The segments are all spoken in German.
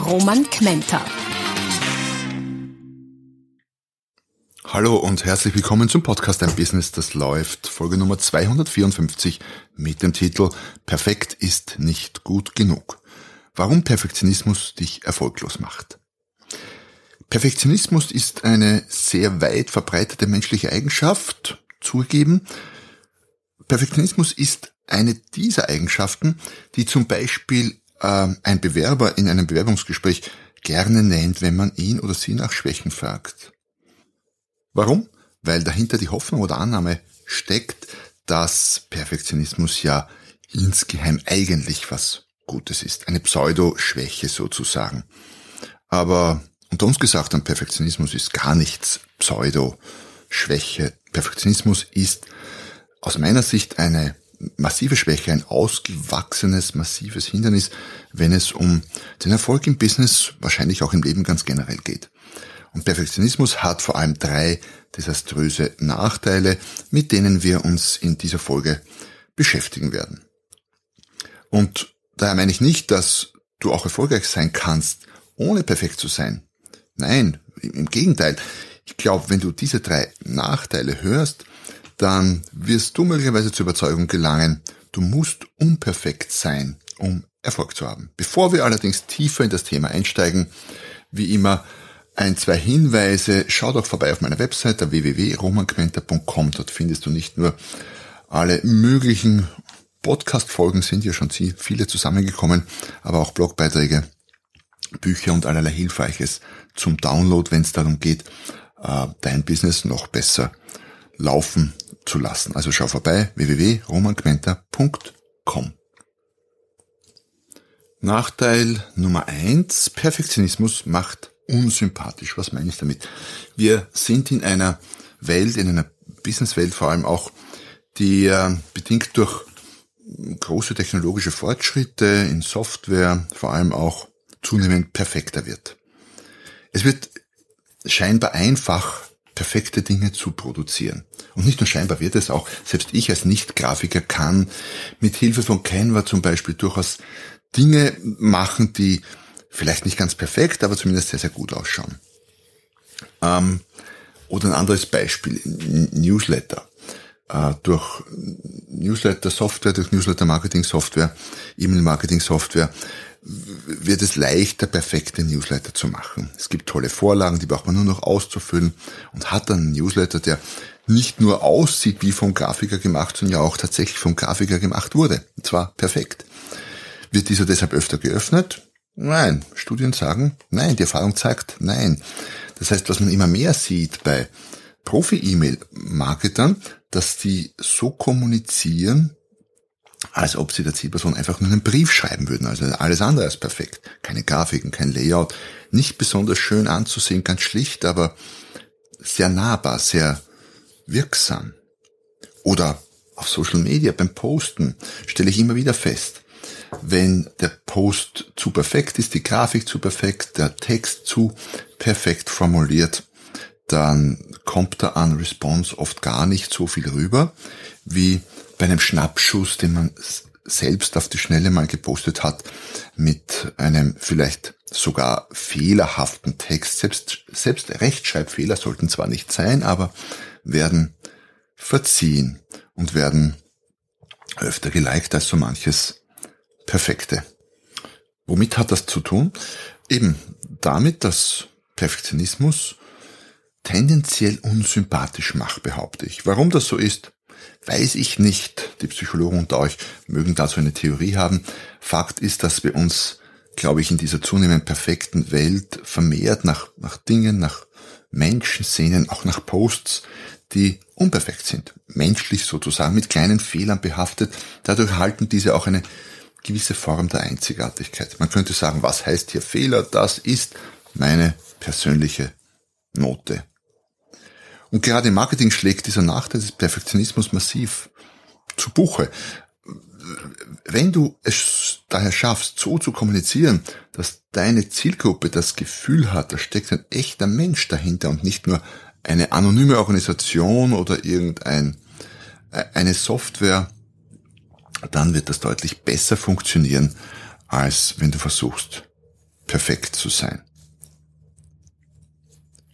Roman Kmenter. Hallo und herzlich willkommen zum Podcast Ein Business, das läuft. Folge Nummer 254 mit dem Titel Perfekt ist nicht gut genug. Warum Perfektionismus dich erfolglos macht. Perfektionismus ist eine sehr weit verbreitete menschliche Eigenschaft, zugegeben. Perfektionismus ist eine dieser Eigenschaften, die zum Beispiel äh, ein Bewerber in einem Bewerbungsgespräch gerne nennt, wenn man ihn oder sie nach Schwächen fragt. Warum? Weil dahinter die Hoffnung oder Annahme steckt, dass Perfektionismus ja insgeheim eigentlich was Gutes ist. Eine Pseudo-Schwäche sozusagen. Aber unter uns gesagt, ein Perfektionismus ist gar nichts Pseudo-Schwäche. Perfektionismus ist aus meiner Sicht eine massive Schwäche, ein ausgewachsenes, massives Hindernis, wenn es um den Erfolg im Business, wahrscheinlich auch im Leben ganz generell geht. Und Perfektionismus hat vor allem drei desaströse Nachteile, mit denen wir uns in dieser Folge beschäftigen werden. Und daher meine ich nicht, dass du auch erfolgreich sein kannst, ohne perfekt zu sein. Nein, im Gegenteil. Ich glaube, wenn du diese drei Nachteile hörst, dann wirst du möglicherweise zur Überzeugung gelangen, du musst unperfekt sein, um Erfolg zu haben. Bevor wir allerdings tiefer in das Thema einsteigen, wie immer ein, zwei Hinweise. Schau doch vorbei auf meiner Website www.romanquenter.com. Dort findest du nicht nur alle möglichen Podcast-Folgen, sind ja schon viele zusammengekommen, aber auch Blogbeiträge, Bücher und allerlei Hilfreiches zum Download, wenn es darum geht, äh, dein Business noch besser laufen zu lassen. Also schau vorbei www.romanquenter.com. Nachteil Nummer eins: Perfektionismus macht unsympathisch. Was meine ich damit? Wir sind in einer Welt, in einer Businesswelt vor allem auch, die äh, bedingt durch große technologische Fortschritte in Software vor allem auch zunehmend perfekter wird. Es wird scheinbar einfach, perfekte Dinge zu produzieren. Und nicht nur scheinbar wird es auch, selbst ich als Nicht-Grafiker kann mit Hilfe von Canva zum Beispiel durchaus Dinge machen, die vielleicht nicht ganz perfekt, aber zumindest sehr, sehr gut ausschauen. Ähm, oder ein anderes Beispiel, Newsletter. Äh, durch Newsletter-Software, durch Newsletter-Marketing-Software, E-Mail-Marketing-Software wird es leichter, perfekte Newsletter zu machen. Es gibt tolle Vorlagen, die braucht man nur noch auszufüllen und hat dann einen Newsletter, der nicht nur aussieht wie vom Grafiker gemacht, sondern ja auch tatsächlich vom Grafiker gemacht wurde. Und zwar perfekt. Wird dieser deshalb öfter geöffnet? Nein. Studien sagen, nein. Die Erfahrung zeigt, nein. Das heißt, was man immer mehr sieht bei Profi-E-Mail-Marketern, dass die so kommunizieren, als ob sie der Zielperson einfach nur einen Brief schreiben würden. Also alles andere als perfekt. Keine Grafiken, kein Layout. Nicht besonders schön anzusehen, ganz schlicht, aber sehr nahbar, sehr wirksam. Oder auf Social Media beim Posten stelle ich immer wieder fest, wenn der Post zu perfekt ist, die Grafik zu perfekt, der Text zu perfekt formuliert, dann kommt da an Response oft gar nicht so viel rüber, wie bei einem Schnappschuss, den man selbst auf die Schnelle mal gepostet hat, mit einem vielleicht sogar fehlerhaften Text. Selbst, selbst Rechtschreibfehler sollten zwar nicht sein, aber werden verziehen und werden öfter geliked als so manches Perfekte. Womit hat das zu tun? Eben damit, dass Perfektionismus tendenziell unsympathisch macht, behaupte ich. Warum das so ist, weiß ich nicht. Die Psychologen unter euch mögen dazu eine Theorie haben. Fakt ist, dass wir uns, glaube ich, in dieser zunehmend perfekten Welt vermehrt nach, nach Dingen, nach Menschen sehnen, auch nach Posts, die unperfekt sind. Menschlich sozusagen, mit kleinen Fehlern behaftet. Dadurch halten diese auch eine gewisse Form der Einzigartigkeit. Man könnte sagen, was heißt hier Fehler? Das ist meine persönliche Note. Und gerade im Marketing schlägt dieser Nachteil des Perfektionismus massiv zu Buche. Wenn du es daher schaffst, so zu kommunizieren, dass deine Zielgruppe das Gefühl hat, da steckt ein echter Mensch dahinter und nicht nur eine anonyme Organisation oder irgendein äh, eine Software, dann wird das deutlich besser funktionieren, als wenn du versuchst, perfekt zu sein.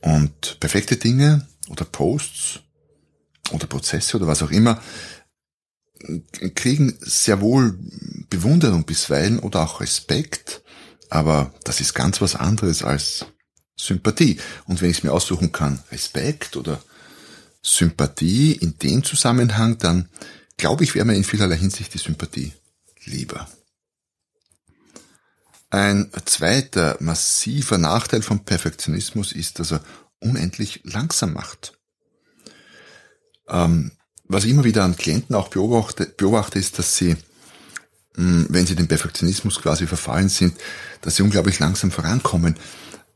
Und perfekte Dinge oder Posts oder Prozesse oder was auch immer kriegen sehr wohl Bewunderung bisweilen oder auch Respekt, aber das ist ganz was anderes als Sympathie. Und wenn ich es mir aussuchen kann, Respekt oder Sympathie in dem Zusammenhang, dann glaube ich, wäre mir in vielerlei Hinsicht die Sympathie lieber. Ein zweiter massiver Nachteil vom Perfektionismus ist, dass er unendlich langsam macht. Ähm, was ich immer wieder an Klienten auch beobachte, beobachte ist, dass sie, mh, wenn sie dem Perfektionismus quasi verfallen sind, dass sie unglaublich langsam vorankommen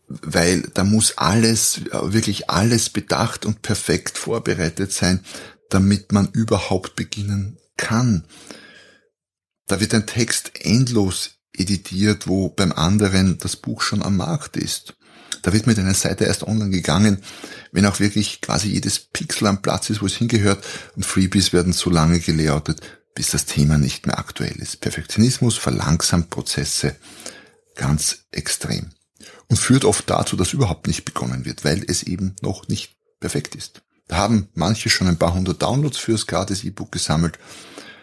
weil da muss alles, wirklich alles bedacht und perfekt vorbereitet sein, damit man überhaupt beginnen kann. Da wird ein Text endlos editiert, wo beim anderen das Buch schon am Markt ist. Da wird mit einer Seite erst online gegangen, wenn auch wirklich quasi jedes Pixel am Platz ist, wo es hingehört und Freebies werden so lange gelayoutet, bis das Thema nicht mehr aktuell ist. Perfektionismus verlangsamt Prozesse ganz extrem und führt oft dazu, dass überhaupt nicht begonnen wird, weil es eben noch nicht perfekt ist. Da haben manche schon ein paar hundert Downloads fürs gratis E-Book gesammelt,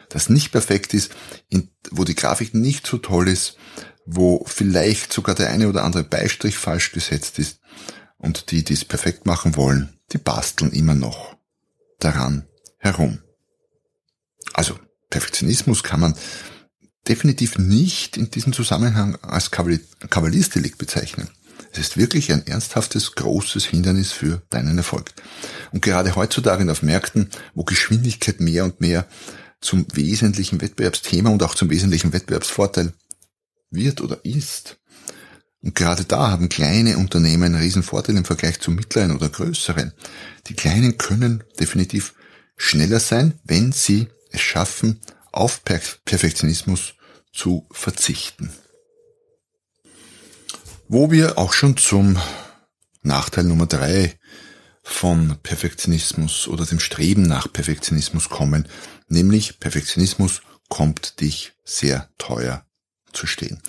das nicht perfekt ist, wo die Grafik nicht so toll ist, wo vielleicht sogar der eine oder andere Beistrich falsch gesetzt ist und die, die es perfekt machen wollen, die basteln immer noch daran herum. Also Perfektionismus kann man definitiv nicht in diesem Zusammenhang als Kavaliersdelikt bezeichnen. Es ist wirklich ein ernsthaftes, großes Hindernis für deinen Erfolg. Und gerade heutzutage auf Märkten, wo Geschwindigkeit mehr und mehr zum wesentlichen Wettbewerbsthema und auch zum wesentlichen Wettbewerbsvorteil wird oder ist. Und gerade da haben kleine Unternehmen einen riesen Vorteil im Vergleich zu mittleren oder größeren. Die kleinen können definitiv schneller sein, wenn sie es schaffen, auf Perfektionismus zu verzichten. Wo wir auch schon zum Nachteil Nummer drei von Perfektionismus oder dem Streben nach Perfektionismus kommen, nämlich Perfektionismus kommt dich sehr teuer zu stehen.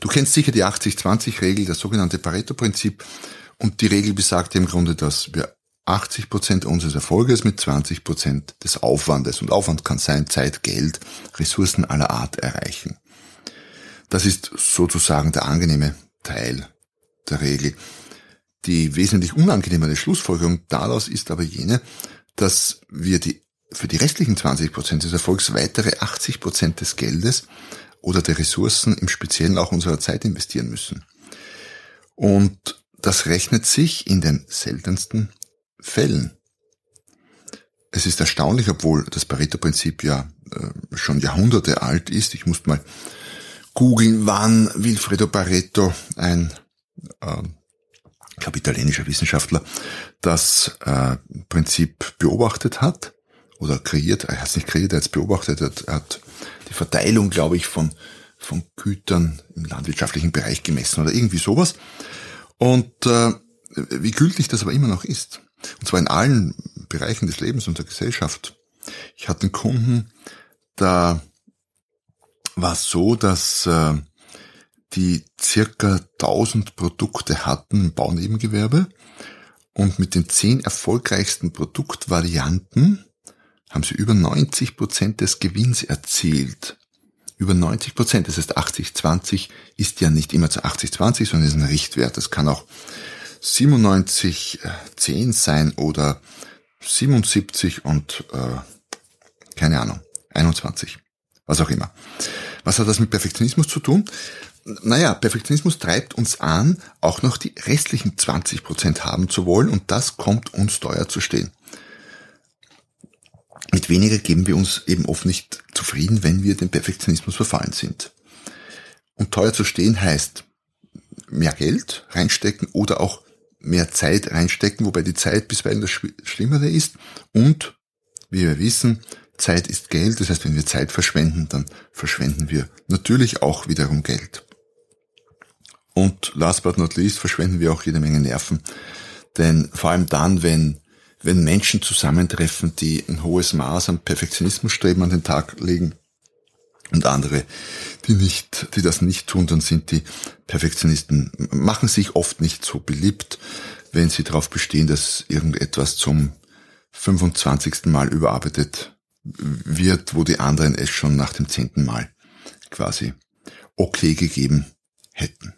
Du kennst sicher die 80-20-Regel, das sogenannte Pareto-Prinzip, und die Regel besagt im Grunde, dass wir 80 Prozent unseres Erfolges mit 20 Prozent des Aufwandes, und Aufwand kann sein Zeit, Geld, Ressourcen aller Art erreichen. Das ist sozusagen der angenehme Teil der Regel. Die wesentlich unangenehmere Schlussfolgerung daraus ist aber jene, dass wir die, für die restlichen 20 Prozent des Erfolgs weitere 80 Prozent des Geldes oder der Ressourcen, im Speziellen auch unserer Zeit investieren müssen. Und das rechnet sich in den seltensten Fällen. Es ist erstaunlich, obwohl das Pareto-Prinzip ja äh, schon Jahrhunderte alt ist. Ich muss mal googeln, wann Wilfredo Pareto, ein äh, italienischer Wissenschaftler, das äh, Prinzip beobachtet hat oder kreiert. Er hat es nicht kreiert, er hat es beobachtet. Er hat die Verteilung, glaube ich, von, von Gütern im landwirtschaftlichen Bereich gemessen oder irgendwie sowas. Und äh, wie gültig das aber immer noch ist. Und zwar in allen Bereichen des Lebens und der Gesellschaft. Ich hatte einen Kunden, da war es so, dass äh, die circa 1000 Produkte hatten im Baunebengewerbe und mit den zehn erfolgreichsten Produktvarianten haben sie über 90 Prozent des Gewinns erzielt. Über 90 Prozent, das heißt 80-20 ist ja nicht immer zu 80-20, sondern ist ein Richtwert. Das kann auch 97, 10 äh, sein oder 77 und äh, keine Ahnung, 21, was auch immer. Was hat das mit Perfektionismus zu tun? Naja, Perfektionismus treibt uns an, auch noch die restlichen 20 Prozent haben zu wollen und das kommt uns teuer zu stehen. Mit weniger geben wir uns eben oft nicht zufrieden, wenn wir dem Perfektionismus verfallen sind. Und teuer zu stehen heißt mehr Geld reinstecken oder auch mehr Zeit reinstecken, wobei die Zeit bisweilen das Schlimmere ist. Und, wie wir wissen, Zeit ist Geld. Das heißt, wenn wir Zeit verschwenden, dann verschwenden wir natürlich auch wiederum Geld. Und last but not least verschwenden wir auch jede Menge Nerven. Denn vor allem dann, wenn, wenn Menschen zusammentreffen, die ein hohes Maß an Perfektionismusstreben an den Tag legen und andere, die nicht, die das nicht tun, dann sind die Perfektionisten, machen sich oft nicht so beliebt, wenn sie darauf bestehen, dass irgendetwas zum 25. Mal überarbeitet wird, wo die anderen es schon nach dem zehnten Mal quasi okay gegeben hätten.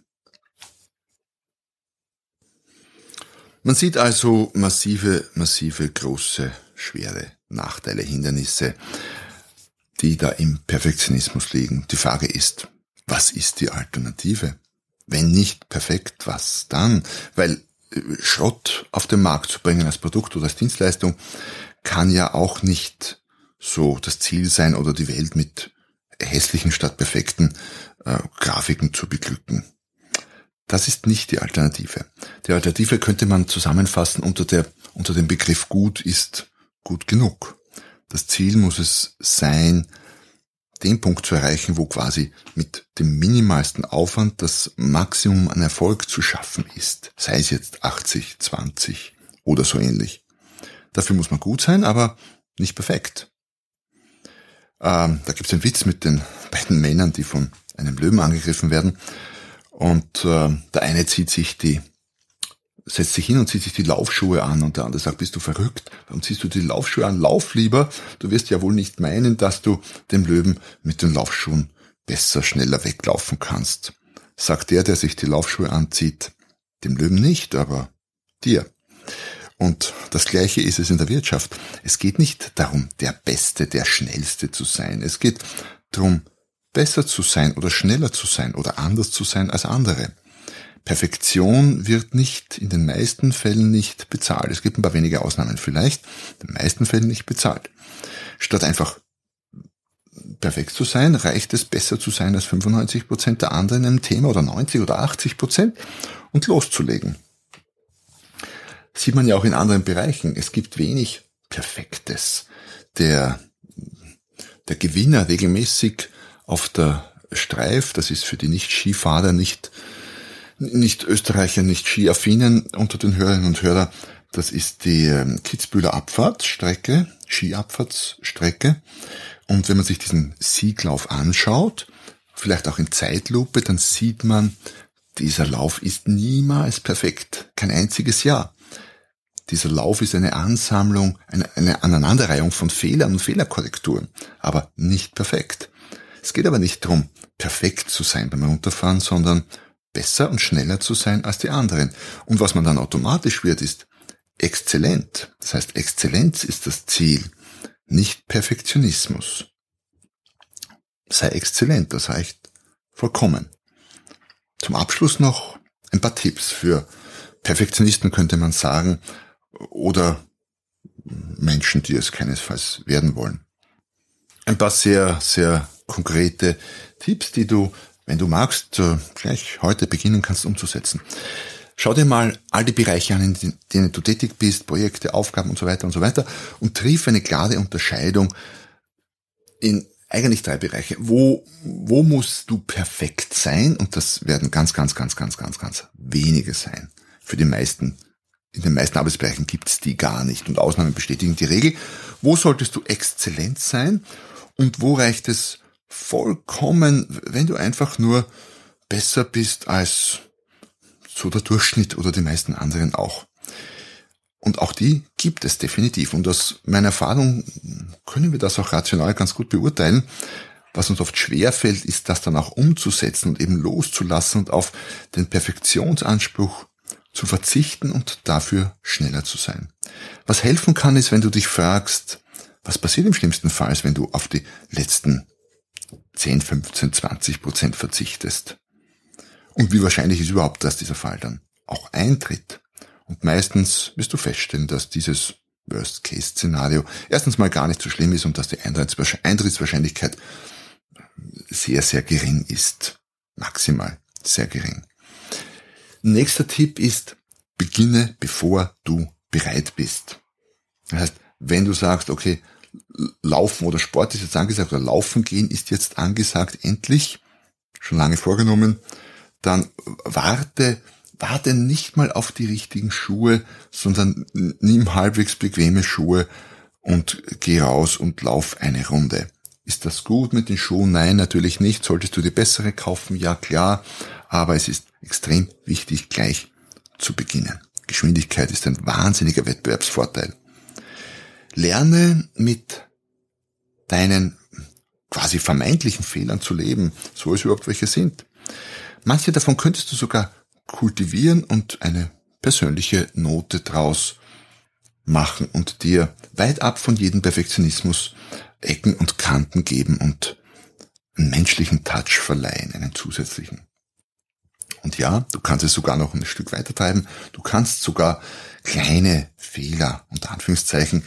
Man sieht also massive, massive, große, schwere Nachteile, Hindernisse, die da im Perfektionismus liegen. Die Frage ist, was ist die Alternative? Wenn nicht perfekt, was dann? Weil äh, Schrott auf den Markt zu bringen als Produkt oder als Dienstleistung kann ja auch nicht so das Ziel sein oder die Welt mit hässlichen statt perfekten äh, Grafiken zu beglücken. Das ist nicht die Alternative. Die Alternative könnte man zusammenfassen unter, der, unter dem Begriff gut ist gut genug. Das Ziel muss es sein, den Punkt zu erreichen, wo quasi mit dem minimalsten Aufwand das Maximum an Erfolg zu schaffen ist. Sei es jetzt 80, 20 oder so ähnlich. Dafür muss man gut sein, aber nicht perfekt. Ähm, da gibt es einen Witz mit den beiden Männern, die von einem Löwen angegriffen werden. Und äh, der eine zieht sich die, setzt sich hin und zieht sich die Laufschuhe an und der andere sagt, bist du verrückt? Warum ziehst du die Laufschuhe an? Lauf lieber. Du wirst ja wohl nicht meinen, dass du dem Löwen mit den Laufschuhen besser, schneller weglaufen kannst. Sagt der, der sich die Laufschuhe anzieht, dem Löwen nicht, aber dir. Und das Gleiche ist es in der Wirtschaft. Es geht nicht darum, der Beste, der Schnellste zu sein. Es geht darum, besser zu sein oder schneller zu sein oder anders zu sein als andere. Perfektion wird nicht, in den meisten Fällen nicht bezahlt. Es gibt ein paar wenige Ausnahmen vielleicht, in den meisten Fällen nicht bezahlt. Statt einfach perfekt zu sein, reicht es besser zu sein als 95 Prozent der anderen in einem Thema oder 90 oder 80 Prozent und loszulegen. Sieht man ja auch in anderen Bereichen. Es gibt wenig Perfektes. Der, der Gewinner regelmäßig auf der Streif, das ist für die Nicht-Skifahrer, nicht, nicht Österreicher, nicht Skiaffinen unter den Hörerinnen und Hörern, das ist die ähm, Kitzbühler Abfahrtsstrecke, Skiabfahrtsstrecke. Und wenn man sich diesen Sieglauf anschaut, vielleicht auch in Zeitlupe, dann sieht man, dieser Lauf ist niemals perfekt. Kein einziges Jahr. Dieser Lauf ist eine Ansammlung, eine, eine Aneinanderreihung von Fehlern und Fehlerkorrekturen, aber nicht perfekt. Es geht aber nicht darum, perfekt zu sein beim Runterfahren, sondern besser und schneller zu sein als die anderen. Und was man dann automatisch wird, ist exzellent. Das heißt, Exzellenz ist das Ziel, nicht Perfektionismus. Sei exzellent, das reicht vollkommen. Zum Abschluss noch ein paar Tipps für Perfektionisten könnte man sagen, oder Menschen, die es keinesfalls werden wollen. Ein paar sehr, sehr konkrete Tipps, die du, wenn du magst, äh, gleich heute beginnen kannst umzusetzen. Schau dir mal all die Bereiche an, in denen du tätig bist, Projekte, Aufgaben und so weiter und so weiter und triff eine klare Unterscheidung in eigentlich drei Bereiche. Wo, wo musst du perfekt sein? Und das werden ganz, ganz, ganz, ganz, ganz, ganz wenige sein. Für die meisten, in den meisten Arbeitsbereichen gibt's die gar nicht. Und Ausnahmen bestätigen die Regel. Wo solltest du exzellent sein? Und wo reicht es vollkommen, wenn du einfach nur besser bist als so der Durchschnitt oder die meisten anderen auch. Und auch die gibt es definitiv. Und aus meiner Erfahrung können wir das auch rational ganz gut beurteilen. Was uns oft schwer fällt, ist das dann auch umzusetzen und eben loszulassen und auf den Perfektionsanspruch zu verzichten und dafür schneller zu sein. Was helfen kann, ist, wenn du dich fragst, was passiert im schlimmsten Fall, wenn du auf die letzten 10, 15, 20 Prozent verzichtest. Und wie wahrscheinlich ist überhaupt, dass dieser Fall dann auch eintritt? Und meistens wirst du feststellen, dass dieses Worst-Case-Szenario erstens mal gar nicht so schlimm ist und dass die Eintrittswahrscheinlichkeit sehr, sehr gering ist. maximal sehr gering. Nächster Tipp ist, beginne bevor du bereit bist. Das heißt, wenn du sagst, okay, Laufen oder Sport ist jetzt angesagt oder Laufen gehen ist jetzt angesagt, endlich, schon lange vorgenommen, dann warte, warte nicht mal auf die richtigen Schuhe, sondern nimm halbwegs bequeme Schuhe und geh raus und lauf eine Runde. Ist das gut mit den Schuhen? Nein, natürlich nicht. Solltest du dir bessere kaufen? Ja, klar. Aber es ist extrem wichtig, gleich zu beginnen. Geschwindigkeit ist ein wahnsinniger Wettbewerbsvorteil. Lerne mit deinen quasi vermeintlichen Fehlern zu leben, so es überhaupt welche sind. Manche davon könntest du sogar kultivieren und eine persönliche Note draus machen und dir weit ab von jedem Perfektionismus Ecken und Kanten geben und einen menschlichen Touch verleihen, einen zusätzlichen. Und ja, du kannst es sogar noch ein Stück weiter treiben. Du kannst sogar kleine Fehler, unter Anführungszeichen,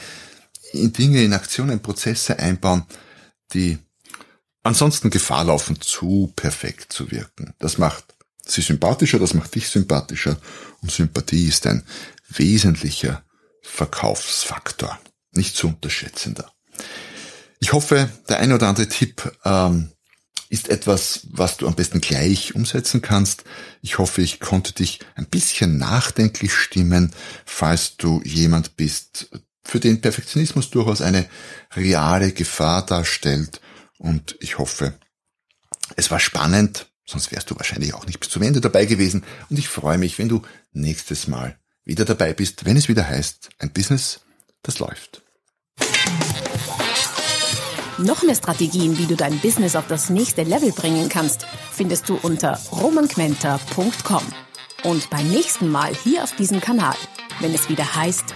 in Dinge, in Aktionen, Prozesse einbauen, die ansonsten Gefahr laufen, zu perfekt zu wirken. Das macht sie sympathischer, das macht dich sympathischer und Sympathie ist ein wesentlicher Verkaufsfaktor, nicht zu unterschätzender. Ich hoffe, der eine oder andere Tipp ähm, ist etwas, was du am besten gleich umsetzen kannst. Ich hoffe, ich konnte dich ein bisschen nachdenklich stimmen, falls du jemand bist, für den Perfektionismus durchaus eine reale Gefahr darstellt. Und ich hoffe, es war spannend, sonst wärst du wahrscheinlich auch nicht bis zum Ende dabei gewesen. Und ich freue mich, wenn du nächstes Mal wieder dabei bist, wenn es wieder heißt, ein Business, das läuft. Noch mehr Strategien, wie du dein Business auf das nächste Level bringen kannst, findest du unter romanquenter.com. Und beim nächsten Mal hier auf diesem Kanal, wenn es wieder heißt,